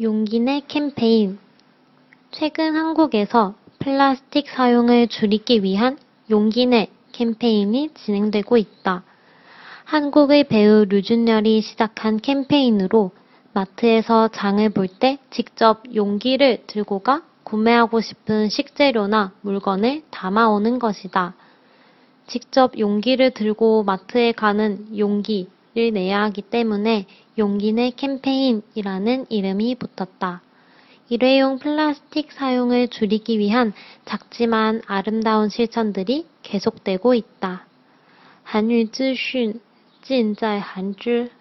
용기 내 캠페인 최근 한국에서 플라스틱 사용을 줄이기 위한 용기 내 캠페인이 진행되고 있다. 한국의 배우 류준열이 시작한 캠페인으로 마트에서 장을 볼 때 직접 용기를 들고 가 구매하고 싶은 식재료나 물건을 담아오는 것이다. 직접 용기를 들고 마트에 가는 용기 를 내야 하기 때문에 용기 내 캠페인이라는 이름이 붙었다. 일회용 플라스틱 사용을 줄이기 위한 작지만 아름다운 실천들이 계속되고 있다. 한유资讯尽在韩知